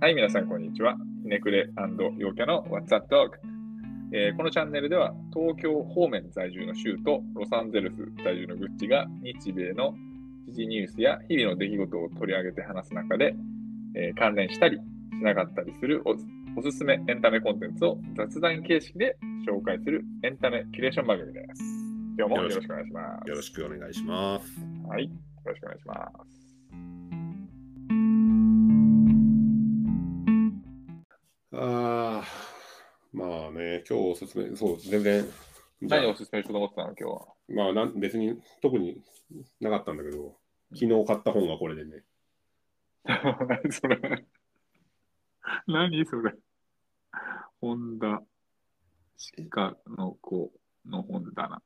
はい、皆さん、こんにちは。ひねくれ陽キャの What's Up Dog、えーこのチャンネルでは、東京方面在住のシューとロサンゼルス在住のグッチが日米の時事ニュースや日々の出来事を取り上げて話す中で、えー関連したりしなかったりするおおすすめエンタメコンテンツを雑談形式で紹介するエンタメキュレーション番組です。今日もよろしくお願いします。よろしくお願いします。はい、よろしくお願いします。ああ、まあね、今日おすすめ、そう、全然、じゃあ何をおすすめしようと思ってたの、今日は？まあなん、別に特になかったんだけど、昨日買った本がこれでね、何それ何それ本田鹿の子の本棚。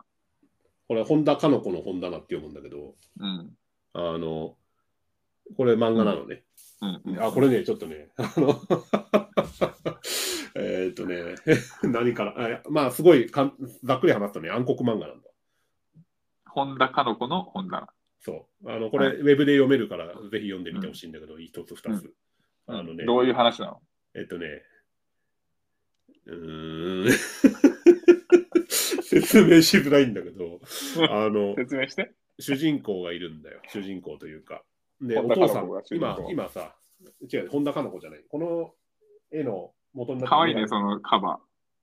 これ、本田かの子の本棚って読むんだけど、うん。あの、これ漫画なのね。うん。あ、これね、ちょっとね、あの、えーっとね、何から、あまあ、すごいかんざっくり話すとね、暗黒漫画なんだ。本田かの子の本棚。そう。あの、これ、はいウェブで読めるから、ぜひ読んでみてほしいんだけど、一つ二つ。あのね、どういう話なの？えっとね、うーん、説明しづらいんだけど、あの、説明して。主人公がいるんだよ、主人公というか。で、お父さん今公、今さ、違う、本田かの子じゃない。この絵の元になってかわいいね、そのカバ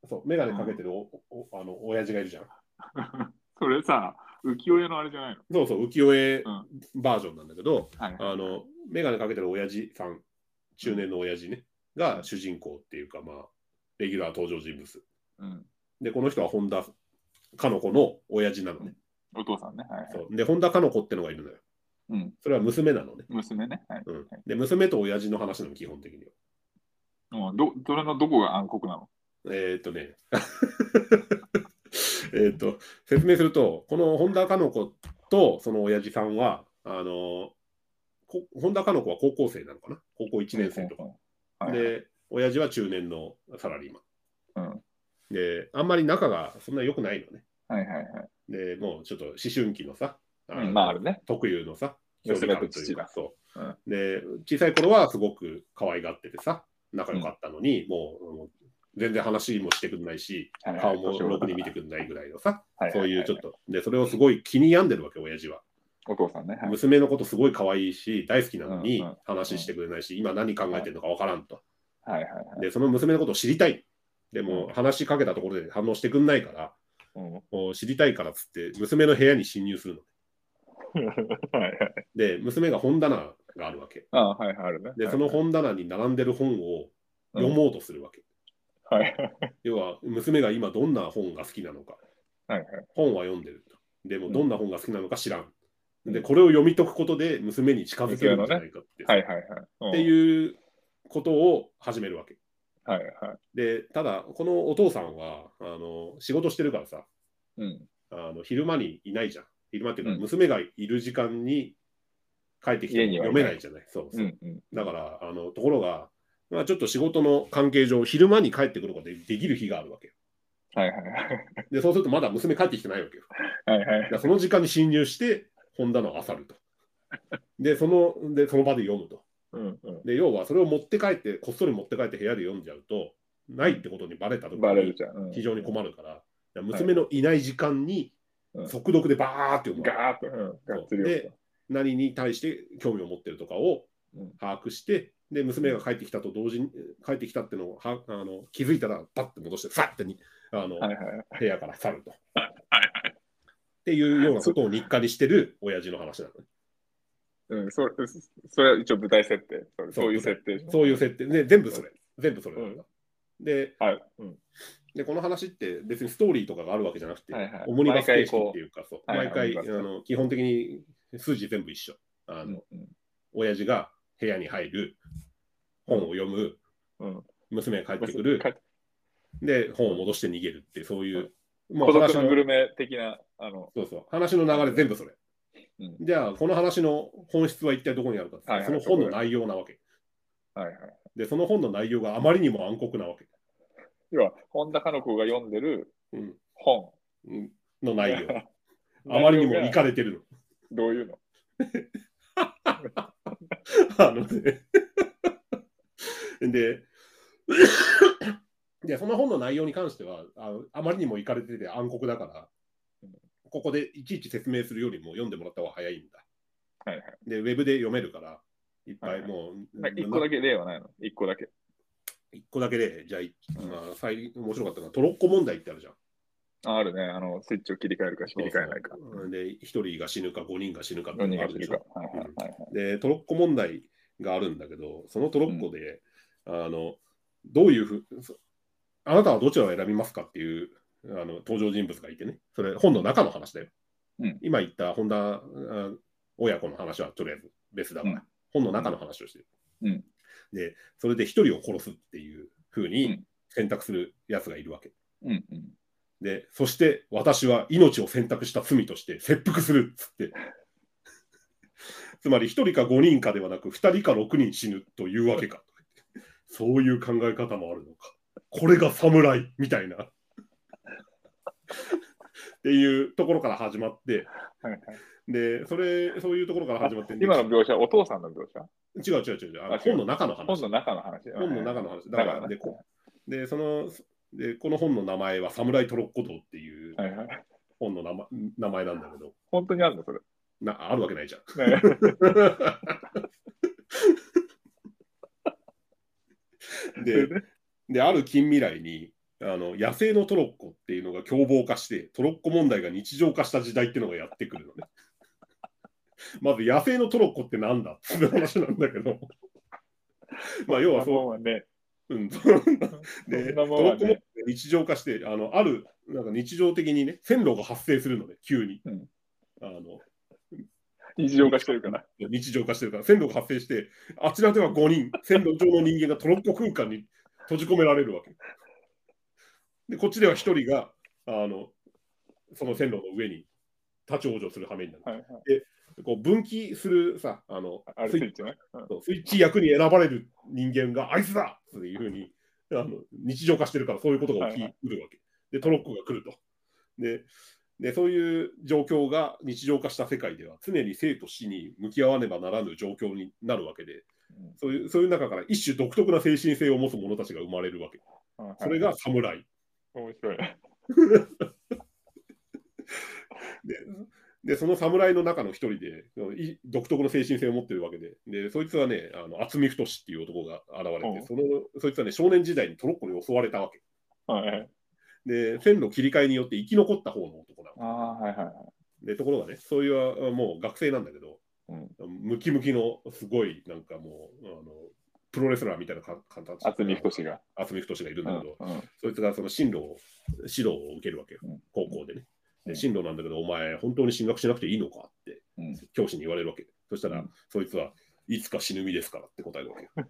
そう、メガネかけてるお、おあの親父がいるじゃん。ー。それさ、浮世絵のあれじゃないの？そうそう、浮世絵うんバージョンなんだけど、はい。あの、メガネかけてる親父さん、中年の親父ね、が主人公っていうか、まあ、レギュラー登場人物。うん。で、この人は本田かの子の親父なのね。お父さんね。はいはい。そうで、本田かの子ってのがいるのよ。うん。それは娘なのね。娘ね。はい。うん、で、娘と親父の話なの、基本的には。もうど、それのどこが暗黒なの？えー、っとね、えーっと、説明すると、この本田かの子とその親父さんは、あの、こ本田かの子は高校生なのかな？高校1年生とか。はい。で、親父は中年のサラリーマン。うん。で、あんまり仲がそんな良くないのね。はいはいはい。で、もうちょっと思春期のさ、のうんまああるね。特有のさ、娘というか父そう、うんで、小さい頃はすごく可愛がっててさ、仲良かったのに、もうもう全然話もしてくんないし、はいはい顔もろくに見てくんないぐらいのさ、はいはいはいそういうちょっと、で、それをすごい気に病んでるわけ、親父は。お父さんね。はい。娘のことすごい可愛いし、大好きなのにうんうん話してくれないし、今何考えてるのかわからんと。はいはいはい。で、その娘のことを知りたい。でも、うん話しかけたところで反応してくんないから、うん。もう知りたいからっつって、娘の部屋に侵入するの。はいはい。で、娘が本棚があるわけ。ああ、はいはい、あるね。で、その本棚に並んでる本を読もうとするわけ。はいはい要は、娘が今どんな本が好きなのか。はいはい。本は読んでると。でも、うんどんな本が好きなのか知らん。うんで、これを読み解くことで娘に近づけるんじゃないかって。はいはいはい。ってういうことを始めるわけ。ん。はいはい。で、ただ、このお父さんは、あの、仕事してるからさ、うん。あの昼間にいないじゃん。昼間っていうか、うん娘がいる時間に帰ってきても家にはいない読めないじゃない。そうそう。うんうん。だから、あのところが、まあ、ちょっと仕事の関係上、昼間に帰ってくることでできる日があるわけよ。はいはいはい。で、そうするとまだ娘帰ってきてないわけよ。はいはいだからその時間に侵入して、本棚を漁ると。で、そのでその場で読むと。うんうん。で、要はそれを持って帰って、こっそり持って帰って部屋で読んじゃうと、ないってことにバレた時にバレるじゃん。うん非常に困るから、だから娘のいない時間にうん速読でバーって読むガーッと、うん、がっつりで何に対して興味を持ってるとかをうん把握して、で娘が帰ってきたと同時に帰ってきたってのをはあの気づいたらパッて戻してファッてにあの、はいはい。部屋から去ると。はいっていうようなことを日課にしてる親父の話なのね。うん、それ、それは一応舞台設定。そういう設定。そういう設定で全部それ。全部それなんだ。ではい。うん。で、この話って別にストーリーとかがあるわけじゃなくて、はいはいオムニバス形式っていうか、そうはいはい毎回あの基本的に数字全部一緒。あの、うん親父が部屋に入る、本を読む、うん。娘が帰ってくる、かで、本を戻して逃げるって、そういう、まあ孤独のグルメ的な、あの、そうそう話の流れ全部それ。うんじゃあ、この話の本質は一体どこにあるかって、はいはいその本の内容なわけ。はいはい。で、その本の内容があまりにも暗黒なわけ。要は、本田かの子が読んでるうん本。うんの内容。あまりにもいかれてるどういうの？の。あのね で、で、その本の内容に関しては、あのあまりにもいかれてて暗黒だから、ここでいちいち説明するよりも読んでもらった方が早いんだ。はいはい。で、ウェブで読めるから、いっぱはいはいいもう、なんか一個だけ例はないの？一個だけ。一個だけで、じゃあ、まあ、最面白かったのはトロッコ問題ってあるじゃん。ああるね。あの、スイッチを切り替えるか切り替えないか。そうで、一人が死ぬか5人が死ぬかって4いうのがあるでしょ。。で、トロッコ問題があるんだけど、そのトロッコで、あの、どういうふう、そあなたはどちらを選びますかっていうあの登場人物がいてね、それ本の中の話だよ。うん今言った本田あ親子の話はとりあえず別だから、うん本の中の話をしてる。うんで、それで一人を殺すっていうふううにん選択するやつがいるわけ。うんうん。で、そして私は命を選択した罪として切腹するっつって。つまり1人か5人かではなく2人か6人死ぬというわけか。そういう考え方もあるのか。これが侍みたいな。っていうところから始まって、はいはいで、それ、そういうところから始まって、今の描写、お父さんの描写？違う違う違う違う本の中の話。本の中の話。本の中の話。だだからから、で、こでそのでこの本の名前は、侍トロッコ道っていう。本の名前名前なんだけど、本当にあるの？それ。なあるわけないじゃん。ね でで、ある近未来にあの野生のトロッコっていうのが凶暴化して、トロッコ問題が日常化した時代っていうのがやってくるのね。まず野生のトロッコってなんだっていう話なんだけど、まあ要はそう、ね。うん、そで、んトロッコも日常化して、あのあるなんか日常的にね、線路が発生するので、急に。うんあの日常化してるから。日常化してるから、線路が発生して、あちらでは5人、線路上の人間がトロッコ空間に閉じ込められるわけ。で、こっちでは1人が、あの、その線路の上に立ち往生する羽目になる。はいはい。こう分岐するさ、あのスイッチね。うんスイッチ役に選ばれる人間があいつだっていうふうにあの日常化してるからそういうことが起きるわけ。で、トロッコが来ると。でで、そういう状況が日常化した世界では常に生と死に向き合わねばならぬ状況になるわけで、うんそういうそういう中から一種独特な精神性を持つ者たちが生まれるわけ。はいそれが侍。面白い。でで、その侍の中の一人でい独特の精神性を持ってるわけで、でそいつはね、あの渥美太っていう男が現れうんて、そのそいつはね、少年時代にトロッコに襲われたわけ。はいはい。で、線路切り替えによって生き残った方の男なの。ああ、はいはいはい。で、ところがね、そういうもう学生なんだけど、うんムキムキのすごい、なんかもう、あのプロレスラーみたいなか形渥美太が。渥美太がいるんだけど、うんうんそいつがその進路を、指導を受けるわけようん、高校でね。うんで進路なんだけど、お前、本当に進学しなくていいのかってうん教師に言われるわけ。そしたら、うんそいつはいつか死ぬ身ですからって答えるわけよ。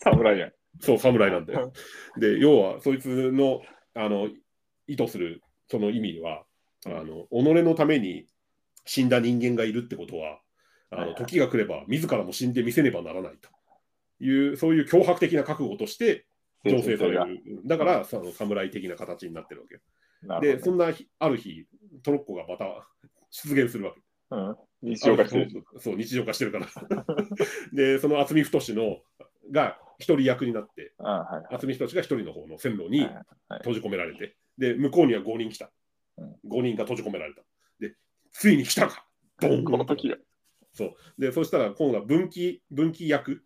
侍やん。そう、侍なんだよ。で、要は、そいつのあの意図するその意味は、あの己のために死んだ人間がいるってことは、あはいはいの時が来れば自らも死んでみせねばならないという、そういう脅迫的な覚悟として醸成される。だから、その侍的な形になってるわけで、そんな日ある日、トロッコがまた出現するわけ。ど。うん日常化してる。そう、日常化してるから。で、その渥美太のが一人役になって。渥美太が一人の方の線路にはいはい閉じ込められて、で、向こうには5人来たうん。5人が閉じ込められた。で、ついに来たかドンこの時が。で、そしたら今度は分岐、分岐役、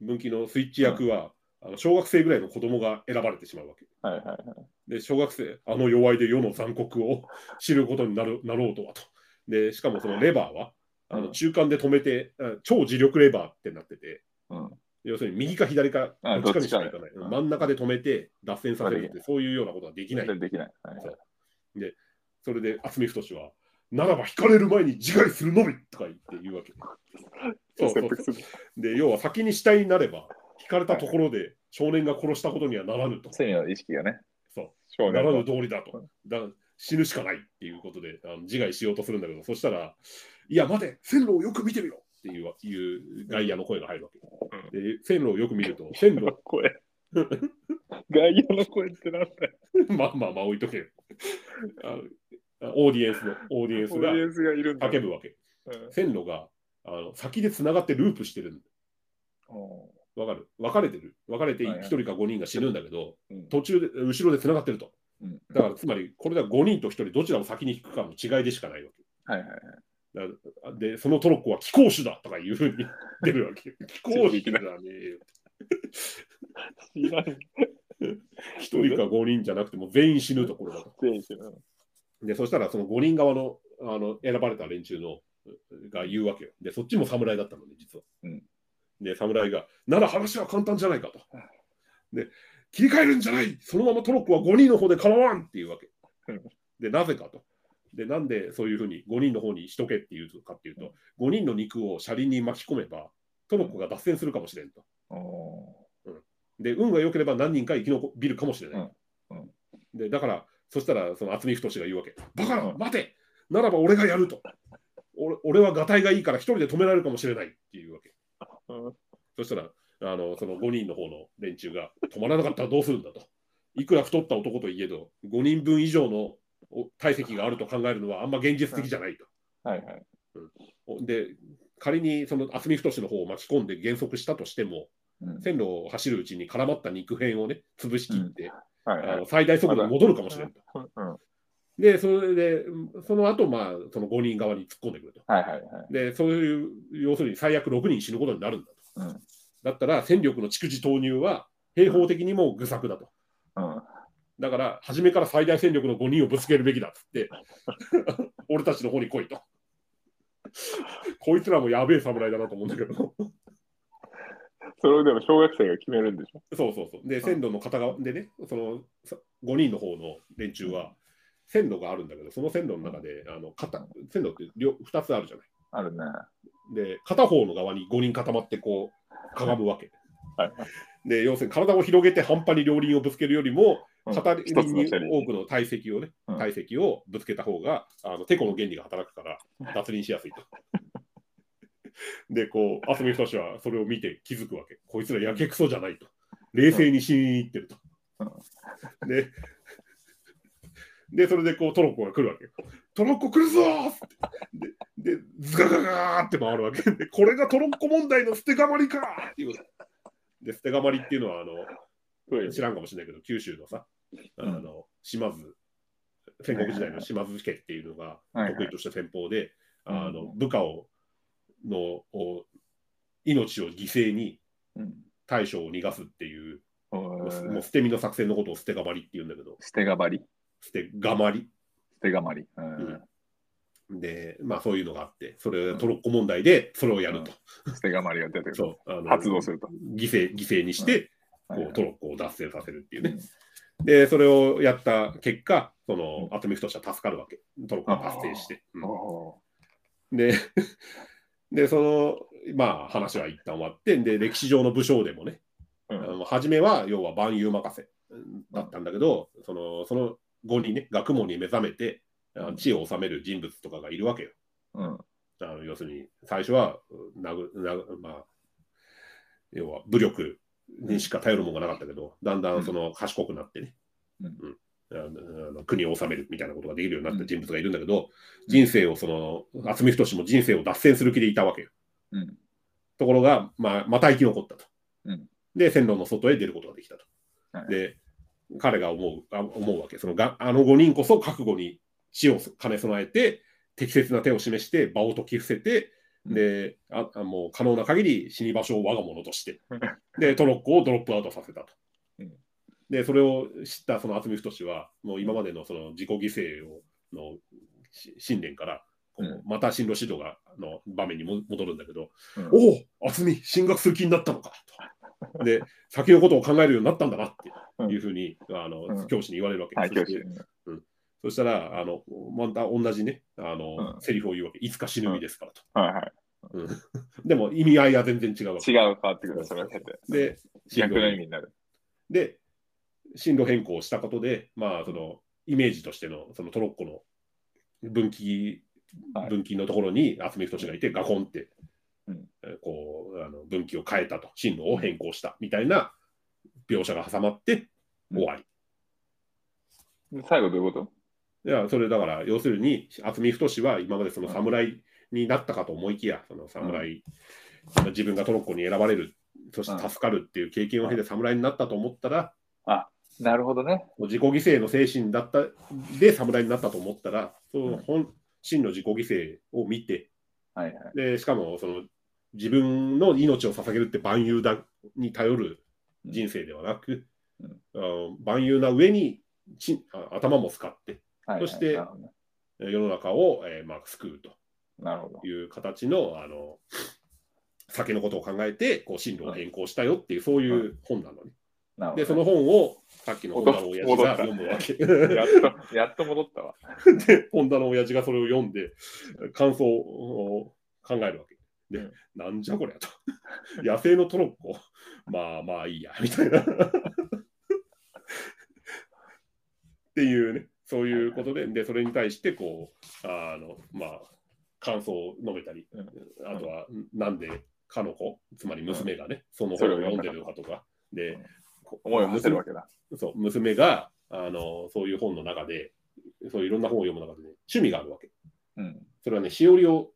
分岐のスイッチ役は、あの小学生ぐらいの子供が選ばれてしまうわけ。はいはいはい。で、小学生、あの弱いで世の残酷を 知ることになるなろうとはと。で、しかもそのレバーは、あのうん中間で止めて、あ超磁力レバーってなってて、うん要するに右か左か、あどっちかにしかいかない。どっちかね真ん中で止めて脱線させるっあて、そういうようなことはできない。できない。はいはいそれで、渥美太は、ならば引かれる前に自害するのみとか言って言うわけ。そうそう切腹するで、要は先に死体になれば、引かれたところで少年が殺したことにはならぬと。罪の意識がね。そう少ならぬ年の。道理だと。だ死ぬしかないっていうことであの自害しようとするんだけど、そしたら、いや、待て、線路をよく見てみろっていういう外野の声が入るわけ。で線路をよく見ると、線路、声。外野の声ってなんだよ。まあまあまあ置いとけよ。あのオーディエンスの、オーディエンスが。叫ぶわけ。うん線路があの先でつながってループしてるわかる？分かれてる。分かれてはいはい1人か5人が死ぬんだけど、うん途中で、後ろで繋がってると。うんだから、つまり、これでは5人と1人、どちらを先に引くかの違いでしかないわけ。はいはいはい。で、そのトロッコは気候種だとかいうふうに 出るわけ。気候種だね。知らん。1人か5人じゃなくても全員死ぬところだと。全員知らん。で、そしたらその5人側のあの選ばれた連中のが言うわけよ。で、そっちも侍だったのね、実は。うんで、侍が、なら話は簡単じゃないかと。で、切り替えるんじゃないそのままトロッコは5人の方で構わんっていうわけうん。で、なぜかと。で、なんでそういうふうに5人の方にしとけっていうかっていうと、5人の肉を車輪に巻き込めば、トロッコが脱線するかもしれんと。おで、運が良ければ何人か生き延びるかもしれない。うんうんで、だから、そしたら、その渥美太が言うわけ。バカな、うん待てならば俺がやると。俺俺はがたいがいいから一人で止められるかもしれないっていうわけ。ーそしたら、あのその5人の方の連中が止まらなかったらどうするんだ？と。いくら太った男といえど、5人分以上のお体積があると考えるのはあんま現実的じゃないと。はいはい。で、仮にその渥美太の方を巻き込んで減速したとしても、うん線路を走るうちに絡まった肉片をね、潰しきって、はいはいあの。最大速度に戻るかもしれんと。で、それで、その後、まあ、その5人側に突っ込んでくると。はいはい。で、そういう、要するに最悪6人死ぬことになるんだと。うんだったら、戦力の蓄次投入は、兵法的にも愚策だと。うんだから、初めから最大戦力の5人をぶつけるべきだっつって、俺たちの方に来いと。こいつらもやべえ侍だなと思うんだけど。それをでも小学生が決めるんでしょ？そうそうそう。で、線路の片側でね、そのさ5人の方の連中は、線路があるんだけど、その線路の中で、あの片線路って両2つあるじゃない？あるね。で、片方の側に5人固まってこう、かがむわけ。はい。で、要するに体を広げて半端に両輪をぶつけるよりも、うん片一輪に多くの体積をね、うん体積をぶつけた方が、あの、テコの原理が働くから、脱輪しやすいと。で、こう、渥美太はそれを見て気づくわけ。こいつらやけくそじゃないと。冷静に死にに行ってると。で、で、それでこうトロッコが来るわけ。トロッコ来るぞーで、で、ズガガガーって回るわけ。で、これがトロッコ問題の捨てがまりかーっていう。で、捨てがまりっていうのは、あの、知らんかもしれないけど、九州のさ、あの、島津、戦国時代の島津家っていうのが得意とした戦法で、うんあの部下をのを命を犠牲にうん。大将を逃がすっていう、おもうー捨て身の作戦のことを捨てがまりっていうんだけど、捨てがばり捨てがまり。捨てがまり。うんで、まあそういうのがあって、それトロッコ問題でそれをやると。捨てがまりが出てくる。そうあの発動すると。犠牲犠牲にして、はいこうトロッコを脱線させるっていうね。で、それをやった結果、その、渥美太は助かるわけ。トロッコが達成して。で、で、その、まあ話は一旦終わって、で、歴史上の武将でもね、ーうん。あの初めは要は万有任せうんだったんだけど、そのその後にね、学問に目覚めて、地を治める人物とかがいるわけよ。うん。あの要するに、最初は、うなぐなぐまあ、要は武力にしか頼るものがなかったけど、だんだんその賢くなってね、うん。あのあの国を治めるみたいなことができるようになった人物がいるんだけど、うん人生をその、渥美太も人生を脱線する気でいたわけよ。うんところが、まあ、また生き残ったと。うんで、線路の外へ出ることができたと。はいで、彼が思うあ思うわけ。そのがあの5人こそ覚悟に死を兼ね備えて、適切な手を示して場を解き伏せて、うんでああもう可能な限り死に場所を我が物としてうん、で、トロッコをドロップアウトさせたと。うんで、それを知ったその渥美太は、もう今までのその自己犠牲をのし信念から、また進路指導がの場面にも戻るんだけど、うんおお、渥美、進学する気になったのかと。で、先のことを考えるようになったんだなっていうふうに、あのうん教師に言われるわけはい、教師そしたら、あのまた同じね、あのうんセリフを言うわけ。いつか死ぬ身ですからと。はいはい。うんでも意味合いは全然違うわけ。違う、変わってくる。それ。で、の意味になる。で、進路変更をしたことで、まあ、そのイメージとしてのそのトロッコの分岐、はい。分岐のところに渥美太がいて、ガコンって、うん。えーこうあの分岐を変えたと、進路を変更したみたいな描写が挟まって終わり。で最後どういうこと？いや、それだから、要するに、渥美太は今までその侍になったかと思いきや、その侍、自分がトロッコに選ばれるそして助かるっていう経験を経て侍になったと思ったら、なるほどね。自己犠牲の精神だったで侍になったと思ったら、その本真の自己犠牲を見て、はいはい。でしかもその自分の命を捧げるって万有だに頼る人生ではなく、うん万有な上にちあ頭も使ってはいはいそして世の中を、えーまあ、救うとなるほど。いう形のあの先のことを考えてこう進路を変更したよっていう、そういう本なのね。で、その本をさっきの本田の親父が読むわけ。やっと、やっと戻ったわ。で、本田の親父がそれを読んで、感想を考えるわけ。で、うんなんじゃこりゃと。野生のトロッコ、まあまあいいや、みたいな。っていうね、そういうことで、で、それに対して、こう、あの、まあ、感想を述べたり、うんあとは、なんで、かの子、つまり娘がね、そのそ本を読んでるのかとか、で思いを馳せるわけだ。そう、娘が、あの、そういう本の中で、そういろんな本を読む中で、ね、趣味があるわけ。うん。それはね、しおりを、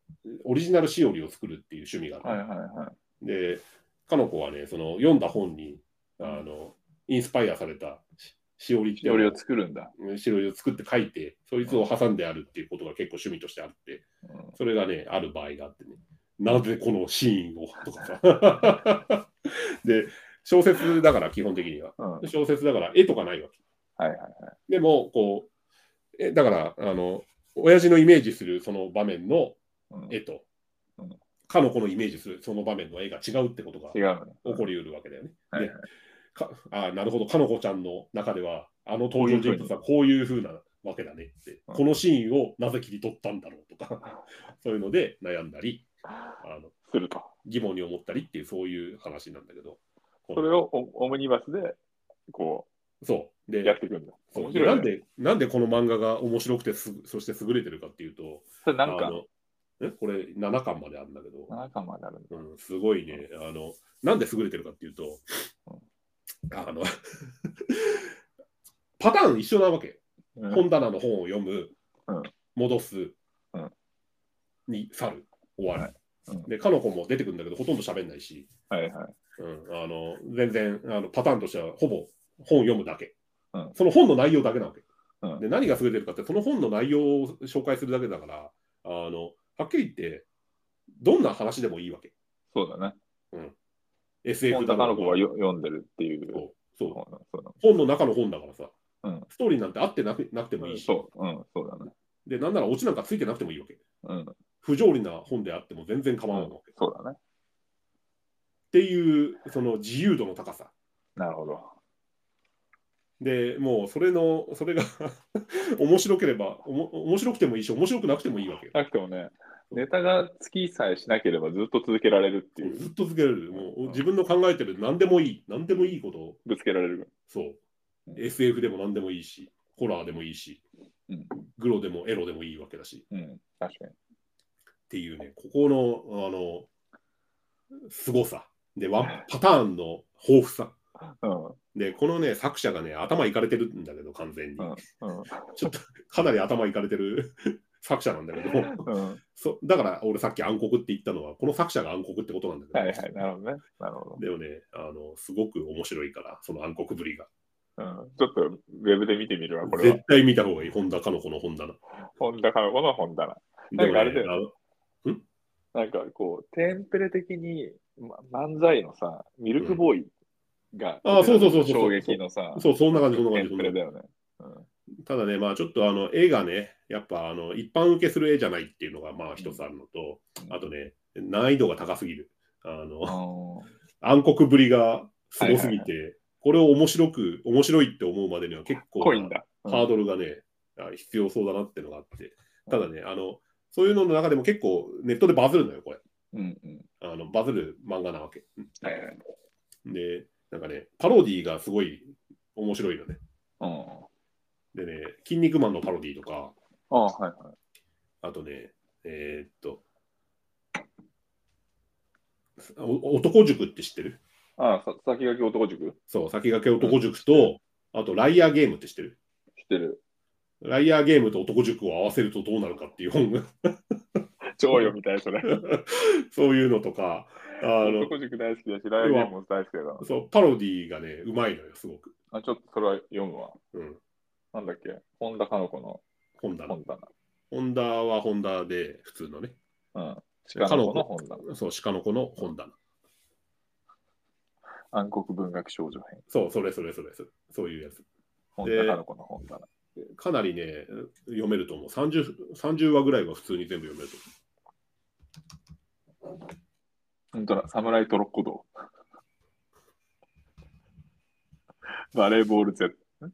オリジナルしおりを作るっていう趣味がある。はいはいはい。で、かの子はね、その読んだ本に、あの、インスパイアされたししおりってしおりを作るんだ。しおりを作って書いて、そいつを挟んであるっていうことが結構趣味としてあって、うんそれがね、ある場合があってね、なぜこのシーンを？とかさ。で、小説だから基本的には。うん。はい小説だから絵とかないわけ。はいはい。でも、こう、えだから、あの、親父のイメージするその場面のうん絵とうん、かの子のイメージするその場面の絵が違うってことが。起こりうるわけだよね。はいでかあなるほど、かの子ちゃんの中では、あの登場人物はこういうふうなわけだねって、うんこのシーンをなぜ切り取ったんだろうとか、そういうので悩んだり、あのすると。疑問に思ったりっていう、そういう話なんだけど、それをオオムニバスで、こそう。う、でやっていくんだ。そう。面白いね。なんで、なんでこの漫画が面白くてす、そして優れてるかっていうと、それなんか、え？これ7巻まであるんだけど、7巻まであるんだ。うん、すごいね、あの、なんで優れてるかっていうと、あの、パターン一緒なわけ。うん。本棚の本を読む、うん。戻す、うん。に去る、終わる。はい。うん。で、かの子も出てくるんだけど、ほとんど喋んないし、はいはい。うん、あの全然あのパターンとしてはほぼ本読むだけ、うんその本の内容だけなわけ。うんで何が優れてるかって、その本の内容を紹介するだけだから、あのはっきり言って、どんな話でもいいわけ。そうだね。SF うが高の子がよ読んでるっていう。そう本の中の本だからさ、うんストーリーなんてあってなくなくてもいいし、そう、うん、そうだね。で、なんならオチなんかついてなくてもいいわけ。うん、不条理な本であっても全然構わないわけ。っそうだね。ていう、その自由度の高さ。なるほど。でもうそれの、それが 面白ければおも、面白くてもいいし、面白くなくてもいいわけよ。なくてもね、ネタが尽きさえしなければずっと続けられるっていう、ずっと続けられる。もう自分の考えてる何でもいい、何でもいいことを、ぶつけられる。そうう。ん SF でも何でもいいし、ホラーでもいいし、うんグロでもエロでもいいわけだし、うん、確かに。っていうね、ここの、あの、凄さ。で、ワンパターンの豊富さ。うん、うん、で、このね、作者がね、頭いかれてるんだけど、完全に。うん、ちょっと、かなり頭いかれてる 作者なんだけど、うん。そだから俺さっき暗黒って言ったのは、この作者が暗黒ってことなんだけど、はいはい、なるほどね。なるほど。でもね、あの、すごく面白いから、その暗黒ぶりが。うん、ちょっとウェブで見てみるわ、これは絶。対見た方がいい、本田かの子の本棚。本田かの子の本棚。でもねなんかあれだよあのなんかこう、テンプレ的に、ま、漫才のさ、ミルクボーイが、あーそうそうそうそう衝撃のさ、そう、そんな感じ、そんな感じ。だよね。じただね、まあちょっとあの絵がね、やっぱあの一般受けする絵じゃないっていうのがまあ一つあるのと、うんあとね、難易度が高すぎる。あうの、ん。暗黒ぶりがすごすぎはいて、これを面白く、面白いって思うまでには結構ハードルがね、あ必要そうだなっていうのがあって、ただね、あの、そういうのの中でも結構ネットでバズるのよ、これ。うんうん。あのバズる漫画なわけ。はいはい。で、なんかね、パロディーがすごい面白いのね。うん。でね、筋肉マンのパロディーとか、ああ、はいはい。あとね、えーっと、お男塾って知ってる？ああ、さ先駆け男塾？知そう、先駆け男塾と、あとライアーゲームって知ってる？ってる。ライアーゲームと男塾を合わせるとどうなるかっていう本が、超読みたい、それ。そういうのとか、あの男塾大好きだし、ライブも大好きだから。そうパロディーがね、うまいのよ、すごく。あちょっとそれは読むわ。うん。なんだっけ？本田かの子の本棚。本棚。ホンダはホンダで普通のね。うん。鹿の子の本棚。そう、鹿の子の本棚。暗黒文学少女編。そう、それそれそれ、そういうやつ。本田かの子の本棚。かなりね、読めると思う。30, 30話ぐらいは普通に全部読めると思う。本当だ、侍トロッコ道。バレーボール Z。ん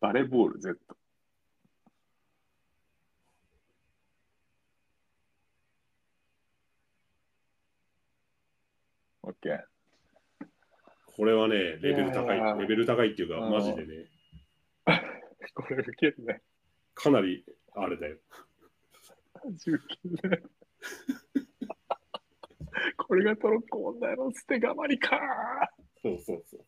バレーボール Z。オッケー。これはね、レベル高いい。レベル高いっていうか、うんマジでね、これウケるね。かなりあれだよ。19ね。これがトロッコ問題の捨てがまりかそうそうそう。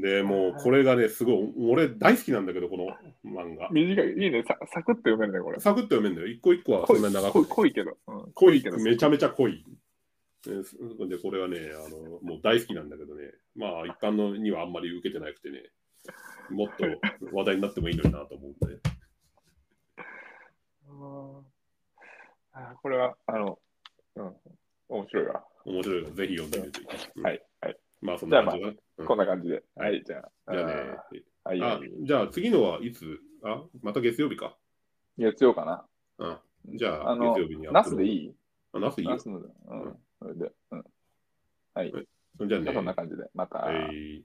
でもうこれがね、すごい、俺大好きなんだけど、この漫画。短い、いいね、さサクッと読めるね、これ。サクッと読めるんだよ。一個一個はそんなに長く濃い濃いけど。うん濃いけどめちゃめちゃ濃い。でこれはねあの、もう大好きなんだけどね、まあ一般のにはあんまり受けてなくてね、もっと話題になってもいいのになと思うんで。あーこれは、あの、うん、面白いわ。面白いからぜひ読んでみて。うんはい、はい。まあそんな感じだな。うんこんな感じで。はい、じゃあ。じゃあね、じゃあ次のはいつ？あまた月曜日か。月曜かな。うんじゃああの月曜日に、ナスでいい？いあ、ナスいいよナ。スの、うん、それで、うん。はい。じゃあねそんな感じで、また。はい。